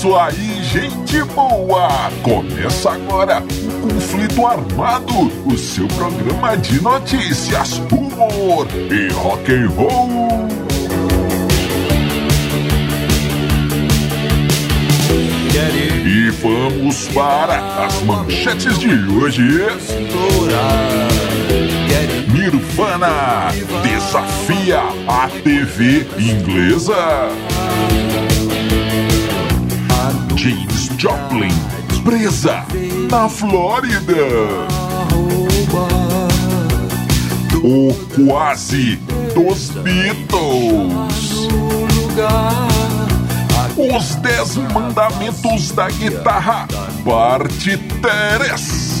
isso aí, gente boa! Começa agora o Conflito Armado, o seu programa de notícias, humor e rock and roll. E vamos para as manchetes de hoje. Nirvana desafia a TV inglesa. James Joplin presa na Flórida. O quase dos Beatles. Os Dez Mandamentos da Guitarra, parte 3.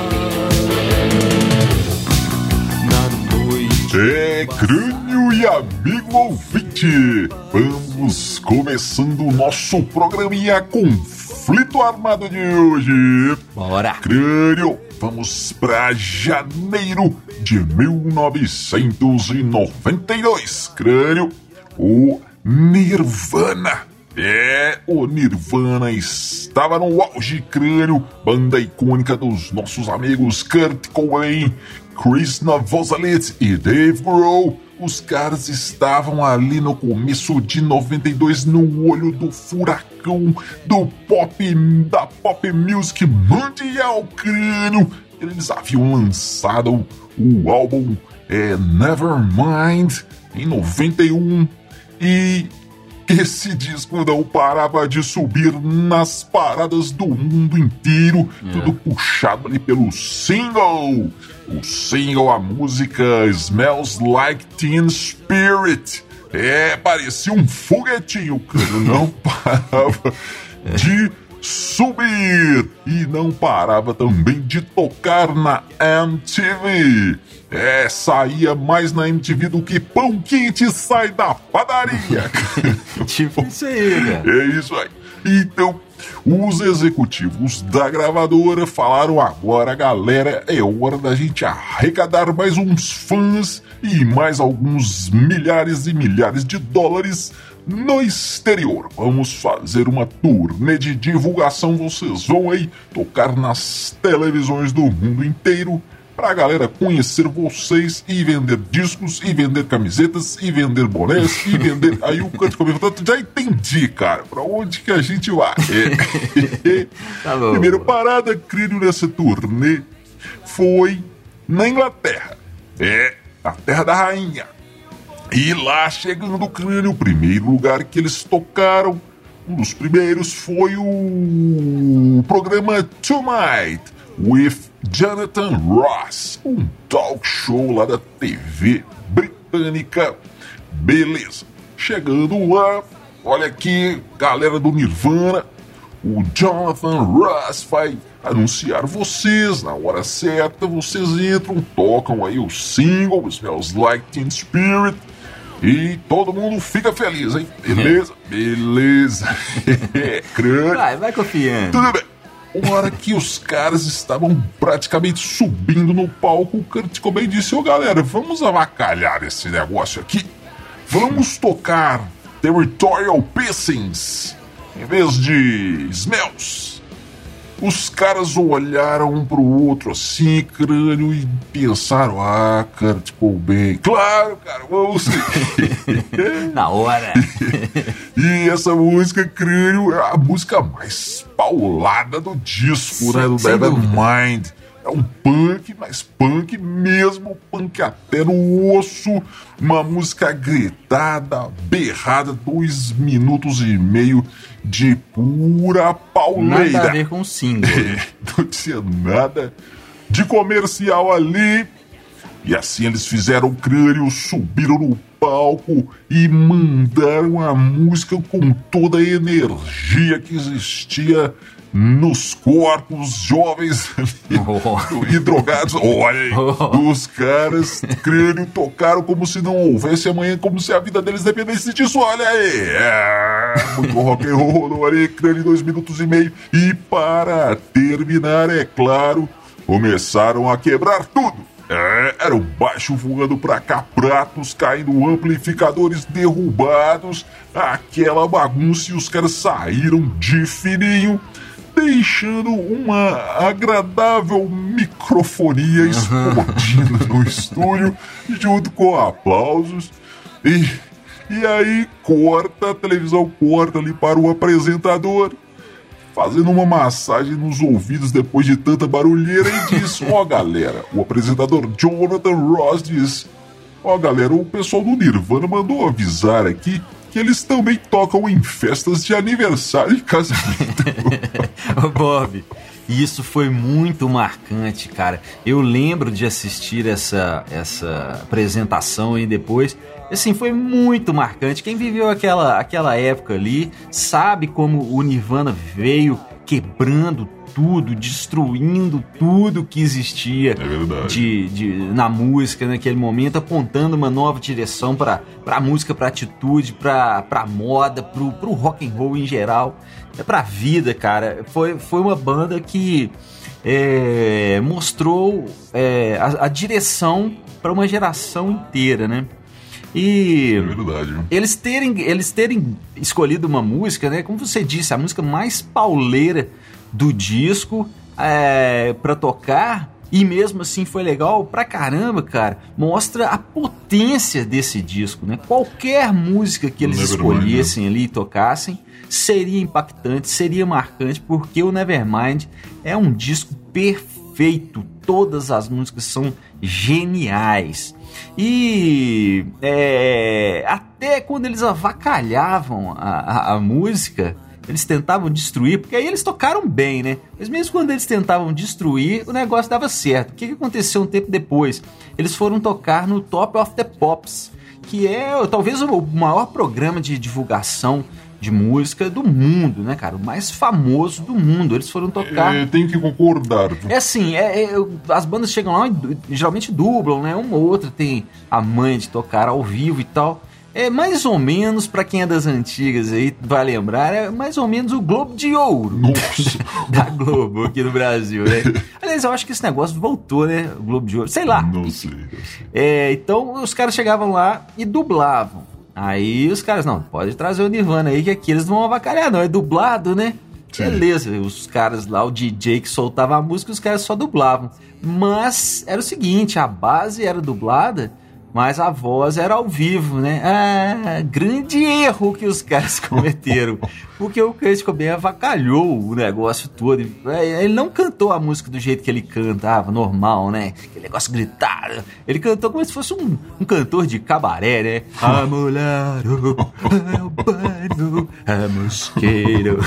É, crânio e amigo ouvinte, vamos começando o nosso programinha Conflito Armado de hoje. Bora! Crânio, vamos para janeiro de 1992. Crânio, o Nirvana. É, o Nirvana estava no auge crânio, banda icônica dos nossos amigos Kurt Cobain, Chris Novoselic e Dave Grohl. Os caras estavam ali no começo de 92 no olho do furacão do pop, da pop music mundial crânio. Eles haviam lançado o álbum é, Nevermind em 91 e esse disco não parava de subir nas paradas do mundo inteiro, tudo puxado ali pelo single. O single, a música Smells Like Teen Spirit. É, parecia um foguetinho, cara. Não parava de subir e não parava também de tocar na MTV. É, saía mais na MTV do que pão quente sai da padaria. Tipo isso aí, cara. É isso aí. Então, os executivos da gravadora falaram agora, galera, é hora da gente arrecadar mais uns fãs e mais alguns milhares e milhares de dólares no exterior. Vamos fazer uma turnê de divulgação. Vocês vão aí tocar nas televisões do mundo inteiro pra galera conhecer vocês e vender discos, e vender camisetas, e vender bonés, e vender. Aí o canto comentou, já entendi, cara, pra onde que a gente vai. É. Tá bom. Primeira parada, crânio nessa turnê foi na Inglaterra. É, a terra da rainha. E lá chegando o crânio, o primeiro lugar que eles tocaram, um dos primeiros foi o programa Tonight with Jonathan Ross, um talk show lá da TV britânica. Beleza. Chegando lá, olha aqui, galera do Nirvana, o Jonathan Ross vai anunciar vocês na hora certa. Vocês entram, tocam aí o single Smells Like Teen Spirit e todo mundo fica feliz, hein? Beleza? Beleza. Vai, vai confiando. Tudo bem. Uma hora que os caras estavam praticamente subindo no palco, o Kurt Cobain disse: Ô galera, vamos avacalhar esse negócio aqui. Vamos tocar Territorial Pissings em vez de Smells. Os caras olharam um pro outro assim, crânio, e pensaram: Ah, Kurt Cobain, claro, cara, vamos. Na hora. E essa música, crânio, é a música mais paulada do disco, né? Do sem. Nevermind. É um punk, mas punk mesmo, punk até no osso. Uma música gritada, berrada, dois minutos e meio de pura pauleira. Nada a ver com single. né? Não tinha nada de comercial ali. E assim eles fizeram o crânio, subiram no palco e mandaram a música com toda a energia que existia nos corpos jovens oh. e drogados. Olha aí, oh. os caras crânio tocaram como se não houvesse amanhã, como se a vida deles dependesse disso. Olha aí, é, muito rock and roll, olha aí, crânio dois minutos e meio. E para terminar, é claro, começaram a quebrar tudo. É, era o baixo voando pra cá, pratos caindo, amplificadores derrubados, aquela bagunça e os caras saíram de fininho deixando uma agradável microfonia explodindo no estúdio, junto com aplausos. E, e aí corta, a televisão corta ali para o apresentador, fazendo uma massagem nos ouvidos depois de tanta barulheira e diz: Ó oh, galera, o apresentador Jonathan Ross diz: Ó oh, galera, o pessoal do Nirvana mandou avisar aqui que eles também tocam em festas de aniversário e casamento. Bob, isso foi muito marcante, cara. Eu lembro de assistir essa, essa apresentação e depois. Assim, foi muito marcante. Quem viveu aquela, aquela época ali sabe como o Nirvana veio quebrando tudo, destruindo tudo que existia é de, de, na música naquele momento, apontando uma nova direção para a música, para atitude, para a moda, para o rock and roll em geral, é para a vida, cara. Foi, foi uma banda que é, mostrou é, a, a direção para uma geração inteira, né? E é verdade. eles terem eles terem escolhido uma música, né? Como você disse, a música mais pauleira do disco é, para tocar e mesmo assim foi legal pra caramba, cara. Mostra a potência desse disco, né? Qualquer música que eles escolhessem ali e tocassem seria impactante, seria marcante, porque o Nevermind é um disco perfeito. Todas as músicas são geniais. E é, até quando eles avacalhavam a, a, a música, eles tentavam destruir, porque aí eles tocaram bem, né? Mas mesmo quando eles tentavam destruir, o negócio dava certo. O que, que aconteceu um tempo depois? Eles foram tocar no Top of the Pops, que é talvez o maior programa de divulgação de música do mundo, né, cara? O mais famoso do mundo. Eles foram tocar. É, tenho que concordar. É assim, é, é, as bandas chegam lá e geralmente dublam, né? Uma ou outra tem a mãe de tocar ao vivo e tal. É mais ou menos, para quem é das antigas aí, vai lembrar, é mais ou menos o Globo de Ouro da Globo aqui no Brasil, né? Aliás, eu acho que esse negócio voltou, né? O Globo de Ouro, sei lá. Não sei. Não sei. É, então os caras chegavam lá e dublavam. Aí os caras, não, pode trazer o Nirvana aí, que aqui eles não vão avacalhar, não. É dublado, né? Sim. Beleza, os caras lá, o DJ que soltava a música, os caras só dublavam. Mas era o seguinte, a base era dublada mas a voz era ao vivo, né? Ah, grande erro que os caras cometeram. Porque o Kurt Cobain avacalhou o negócio todo. É, ele não cantou a música do jeito que ele cantava, normal, né? Aquele negócio gritado. Ele cantou como se fosse um, um cantor de cabaré, né? Amolaro, albano, mosqueiro.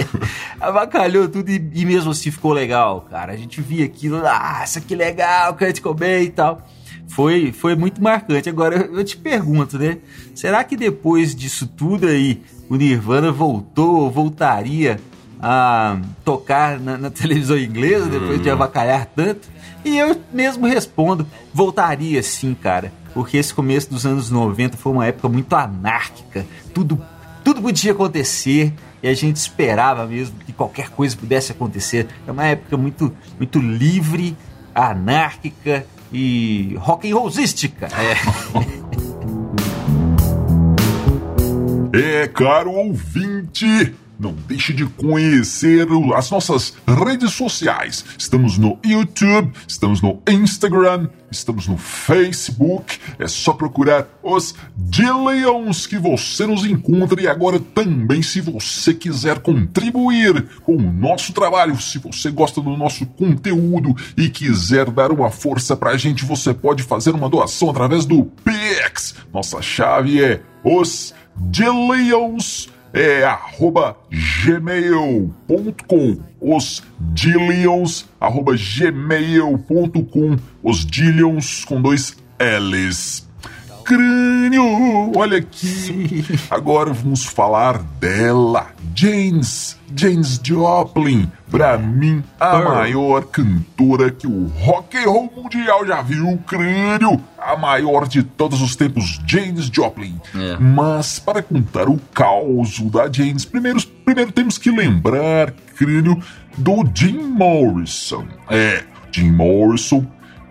avacalhou tudo e, e mesmo assim ficou legal, cara. A gente via aquilo, ah, isso aqui legal, Kurt Cobain e tal foi, foi muito marcante. Agora eu te pergunto, né? Será que depois disso tudo aí o Nirvana voltou ou voltaria a tocar na, na televisão inglesa depois de uhum. avacalhar tanto? E eu mesmo respondo: voltaria sim, cara. Porque esse começo dos anos 90 foi uma época muito anárquica. Tudo, tudo podia acontecer e a gente esperava mesmo que qualquer coisa pudesse acontecer. É uma época muito, muito livre, anárquica e rock and rollística. É. é, caro ouvinte, não deixe de conhecer as nossas redes sociais. Estamos no YouTube, estamos no Instagram, estamos no Facebook. É só procurar os Dillions que você nos encontra. E agora também, se você quiser contribuir com o nosso trabalho, se você gosta do nosso conteúdo e quiser dar uma força pra gente, você pode fazer uma doação através do Pix. Nossa chave é os Dillions é arroba gmail.com os Dillions arroba gmail.com os Dillions com dois L's crânio olha aqui. Sim. Agora vamos falar dela, James, James Joplin. Pra mim, a Pearl. maior cantora que o rock and roll mundial já viu, crânio. A maior de todos os tempos, James Joplin. É. Mas para contar o caos da James, primeiro, primeiro temos que lembrar, crânio, do Jim Morrison. É, Jim Morrison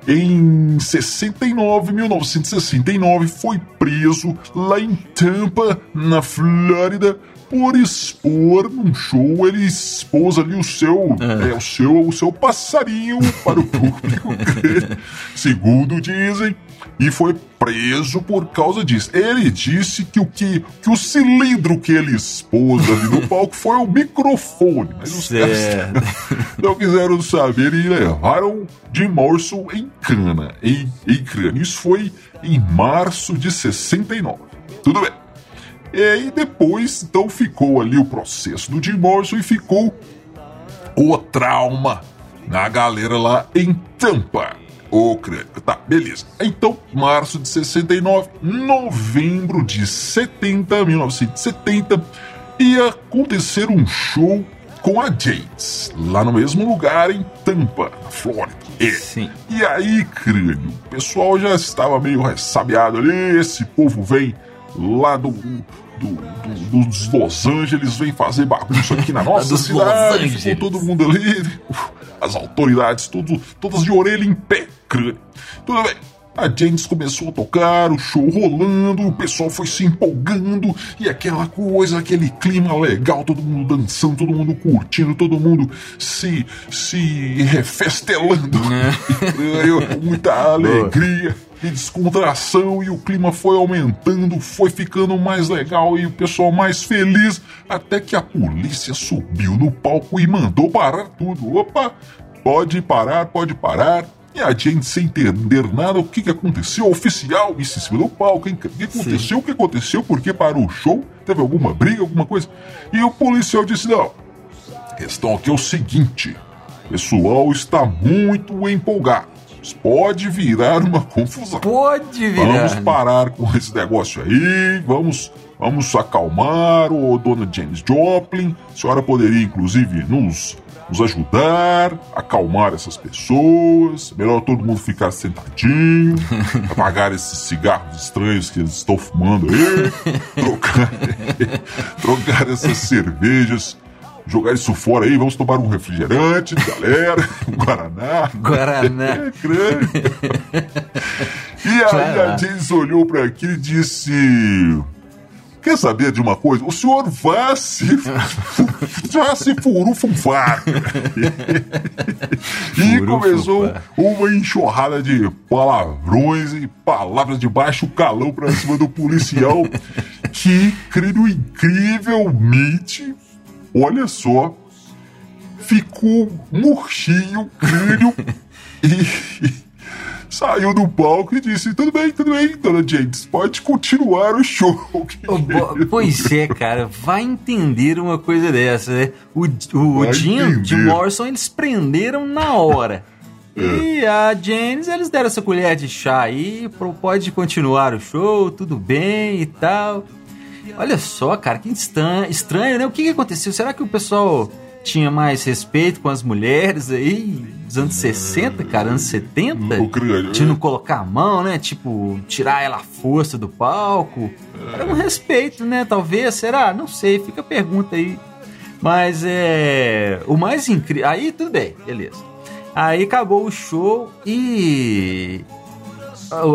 em 69, 1969, foi preso lá em Tampa, na Flórida, por expor num show, ele expôs ali o seu, é. É, o seu, o seu passarinho para o público, segundo dizem, e foi preso por causa disso. Ele disse que o que, que o cilindro que ele expôs ali no palco foi o microfone, mas os caras não quiseram saber e levaram Jim Morrison em cana, em, em cana. Isso foi em março de 69. Tudo bem. E aí depois, então, ficou ali o processo do Jim Morrison e ficou o trauma na galera lá em Tampa. O crânio. Tá, beleza. Então, março de 69, novembro de 70, 1970, ia acontecer um show com a James, lá no mesmo lugar em Tampa, na Flórida. É. Sim. E aí, crânio, o pessoal já estava meio ressabiado ali, esse povo vem lá do, do, do, dos Los Angeles vem fazer bagunça aqui na nossa cidade. Ficou todo mundo ali, as autoridades tudo, todas de orelha em pé, crânio. Tudo bem. A James começou a tocar, o show rolando, o pessoal foi se empolgando e aquela coisa, aquele clima legal, todo mundo dançando, todo mundo curtindo, todo mundo se, se refestelando. É. Muita alegria e descontração e o clima foi aumentando, foi ficando mais legal e o pessoal mais feliz, até que a polícia subiu no palco e mandou parar tudo. Opa, pode parar, pode parar. E a gente sem entender nada, o que, que aconteceu? O oficial, isso em cima do palco, hein? O que aconteceu? Sim. O que aconteceu? Por que parou o show? Teve alguma briga, alguma coisa? E o policial disse: não. A questão aqui é o seguinte: o pessoal está muito empolgado. Pode virar uma confusão. Pode virar. Vamos parar com esse negócio aí, vamos, vamos acalmar o dona James Joplin. A senhora poderia, inclusive, nos, nos ajudar a acalmar essas pessoas. Melhor todo mundo ficar sentadinho, apagar esses cigarros estranhos que eles estão fumando aí, trocar, trocar essas cervejas jogar isso fora aí, vamos tomar um refrigerante, galera, um Guaraná. Guaraná. É, crânio. e aí a James olhou para aquilo e disse. Quer saber de uma coisa? O senhor vá se. já se furufufar. e começou uma enxurrada de palavrões e palavras de baixo calão pra cima do policial. que, creio incrivelmente, olha só, ficou murchinho, crânio e saiu do palco e disse: Tudo bem, tudo bem, dona James, pode continuar o show. Oh, pois é, cara, vai entender uma coisa dessa, né? O, o Jim, Jim Morrison, eles prenderam na hora. É. E a James, eles deram essa colher de chá aí, pode continuar o show, tudo bem e tal. Olha só, cara, que estranho, né? O que, que aconteceu? Será que o pessoal tinha mais respeito com as mulheres aí dos anos 60, cara, anos 70? De não colocar a mão, né? Tipo, tirar ela à força do palco. Era um respeito, né? Talvez, será? Não sei, fica a pergunta aí. Mas é. O mais incrível. Aí tudo bem, beleza. Aí acabou o show e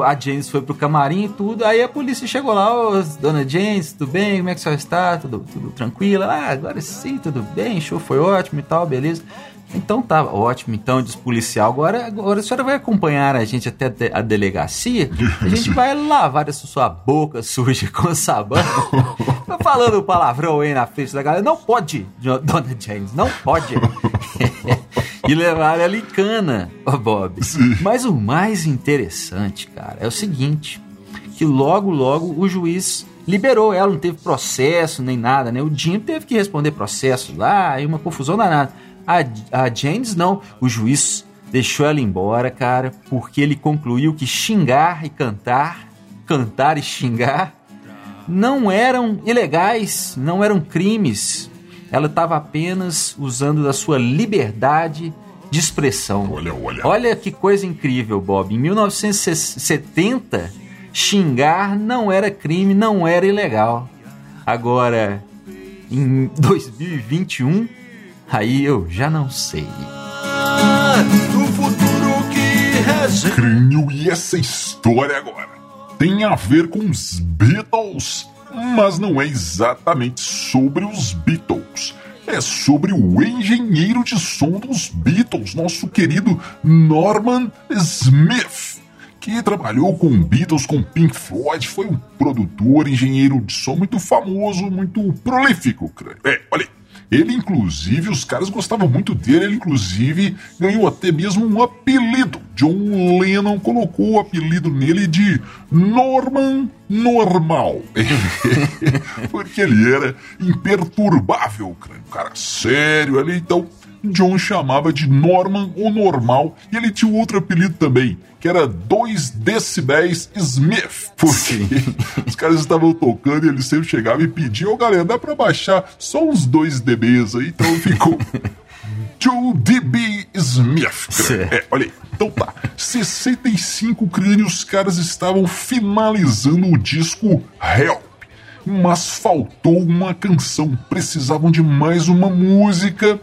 a James foi pro camarim e tudo, aí a polícia chegou lá, oh, dona James, tudo bem? Como é que a senhora está? Tudo, tudo tranquila? Ah, agora sim, tudo bem, show foi ótimo e tal, beleza. Então tá ótimo, então, diz policial. Agora, agora a senhora vai acompanhar a gente até a delegacia. A gente vai lavar essa sua boca suja com sabão. Tá falando palavrão aí na frente da galera. Não pode, dona James, não pode. e levar ela em cana, ó Bob. Sim. Mas o mais interessante, cara, é o seguinte: que logo, logo o juiz liberou ela, não teve processo nem nada, né? O Jim teve que responder processo lá, e uma confusão danada. A, a James não, o juiz deixou ela embora, cara, porque ele concluiu que xingar e cantar cantar e xingar não eram ilegais, não eram crimes. Ela estava apenas usando da sua liberdade de expressão. Olha, olha. Olha que coisa incrível, Bob. Em 1970, xingar não era crime, não era ilegal. Agora, em 2021, aí eu já não sei. Do futuro que Crânio, e essa história agora tem a ver com os Beatles, mas não é exatamente sobre os Beatles. É sobre o engenheiro de som dos Beatles, nosso querido Norman Smith, que trabalhou com Beatles, com Pink Floyd, foi um produtor, engenheiro de som muito famoso, muito prolífico. É, olha aí. Ele, inclusive, os caras gostavam muito dele, ele, inclusive, ganhou até mesmo um apelido. John Lennon colocou o apelido nele de Norman Normal. Porque ele era imperturbável, um cara sério ali, então John chamava de Norman o Normal, e ele tinha outro apelido também, que era 2 decibéis Smith, porque os caras estavam tocando e ele sempre chegava e pedia, ô oh, galera, dá pra baixar só uns 2 dBs aí, então ficou 2 dB Smith. É, olha aí. Então tá, 65 crânios, os caras estavam finalizando o disco Help. Mas faltou uma canção. Precisavam de mais uma música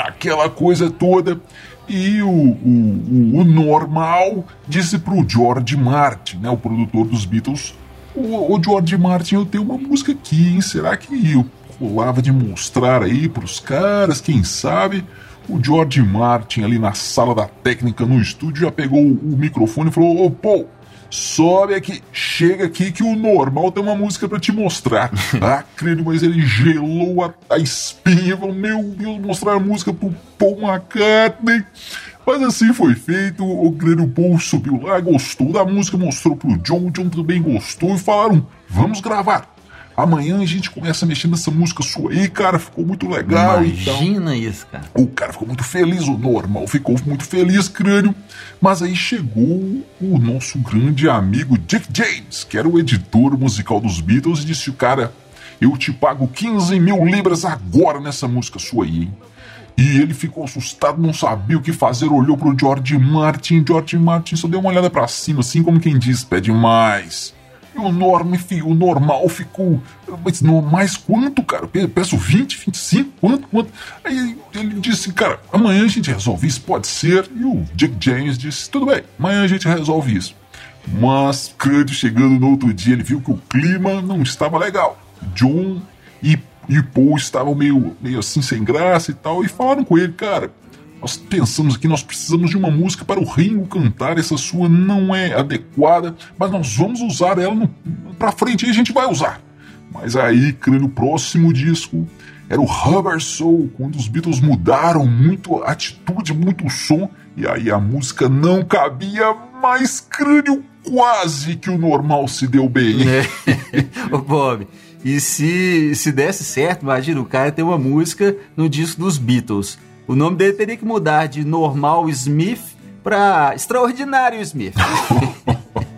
aquela coisa toda. E o, o, o normal disse pro George Martin, né, o produtor dos Beatles, o, o George Martin, eu tenho uma música aqui, hein? Será que eu rolava de mostrar aí pros caras, quem sabe? O George Martin ali na sala da técnica no estúdio já pegou o microfone e falou: Ô, Paul, sobe aqui, chega aqui que o normal tem uma música para te mostrar. ah, credo, mas ele gelou a, a espinha, falou, meu Deus, mostrar a música pro Paul McCartney. Mas assim foi feito, o credo Paul subiu lá, gostou da música, mostrou pro John, o John também gostou e falaram, vamos gravar. Amanhã a gente começa a mexer nessa música sua aí, cara. Ficou muito legal. Imagina então. isso, cara. O cara ficou muito feliz, o normal ficou muito feliz, crânio. Mas aí chegou o nosso grande amigo Dick James, que era o editor musical dos Beatles, e disse: Cara, eu te pago 15 mil libras agora nessa música sua aí, hein? E ele ficou assustado, não sabia o que fazer, olhou pro George Martin. George Martin só deu uma olhada para cima, assim como quem diz: pede mais. E o norme, o normal ficou. Mas no, mais quanto, cara? Peço 20, 25, quanto, quanto? Aí ele disse, cara, amanhã a gente resolve isso, pode ser. E o Dick James disse, tudo bem, amanhã a gente resolve isso. Mas, Cud, chegando no outro dia, ele viu que o clima não estava legal. John e, e Paul estavam meio, meio assim, sem graça e tal, e falaram com ele, cara, nós pensamos que nós precisamos de uma música para o Ringo cantar, essa sua não é adequada, mas nós vamos usar ela pra frente e a gente vai usar. Mas aí, no próximo disco, era o Rubber Soul, quando os Beatles mudaram muito a atitude, muito o som, e aí a música não cabia mais crânio, quase que o normal se deu bem. É. Ô Bob, e se, se desse certo, imagina, o cara tem uma música no disco dos Beatles. O nome dele teria que mudar de Normal Smith para Extraordinário Smith.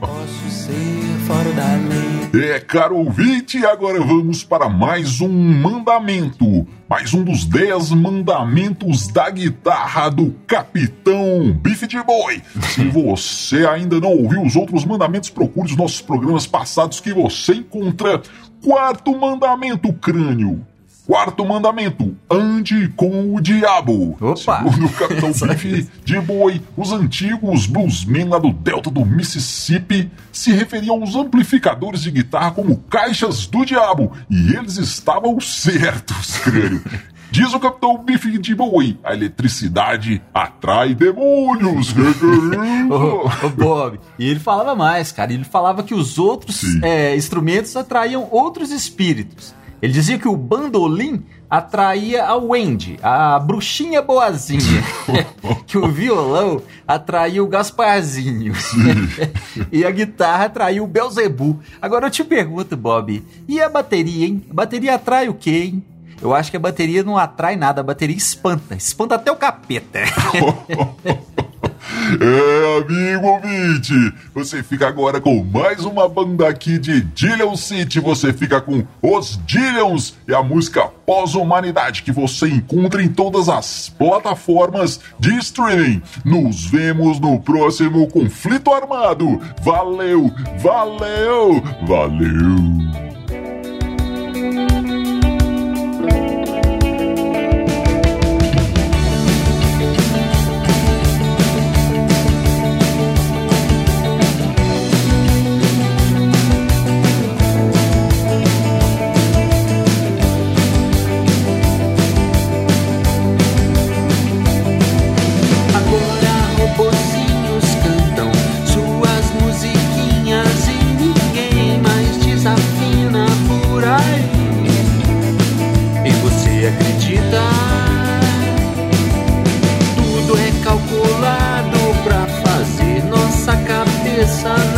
Posso ser fora da lei. É, caro ouvinte, agora vamos para mais um mandamento. Mais um dos dez mandamentos da guitarra do Capitão Biff de Boy. Se você ainda não ouviu os outros mandamentos, procure os nossos programas passados que você encontra. Quarto mandamento, crânio Quarto mandamento: ande com o diabo. Opa! Segundo o Capitão Biff de Boi, os antigos bluesmen lá do delta do Mississippi se referiam aos amplificadores de guitarra como caixas do diabo. E eles estavam certos, crânio. Diz o Capitão Biff de Boi, a eletricidade atrai demônios. ô, ô, Bob, e ele falava mais, cara. Ele falava que os outros é, instrumentos atraíam outros espíritos. Ele dizia que o bandolim atraía a Wendy, a bruxinha boazinha, que o violão atraía o Gasparzinho e a guitarra atraía o Belzebu. Agora eu te pergunto, Bob, e a bateria, hein? A bateria atrai o quê, hein? Eu acho que a bateria não atrai nada, a bateria espanta, espanta até o capeta. É, amigo ouvinte, você fica agora com mais uma banda aqui de Dillion City. Você fica com Os Dillions e a música Pós-Humanidade que você encontra em todas as plataformas de streaming. Nos vemos no próximo Conflito Armado. Valeu, valeu, valeu. sun.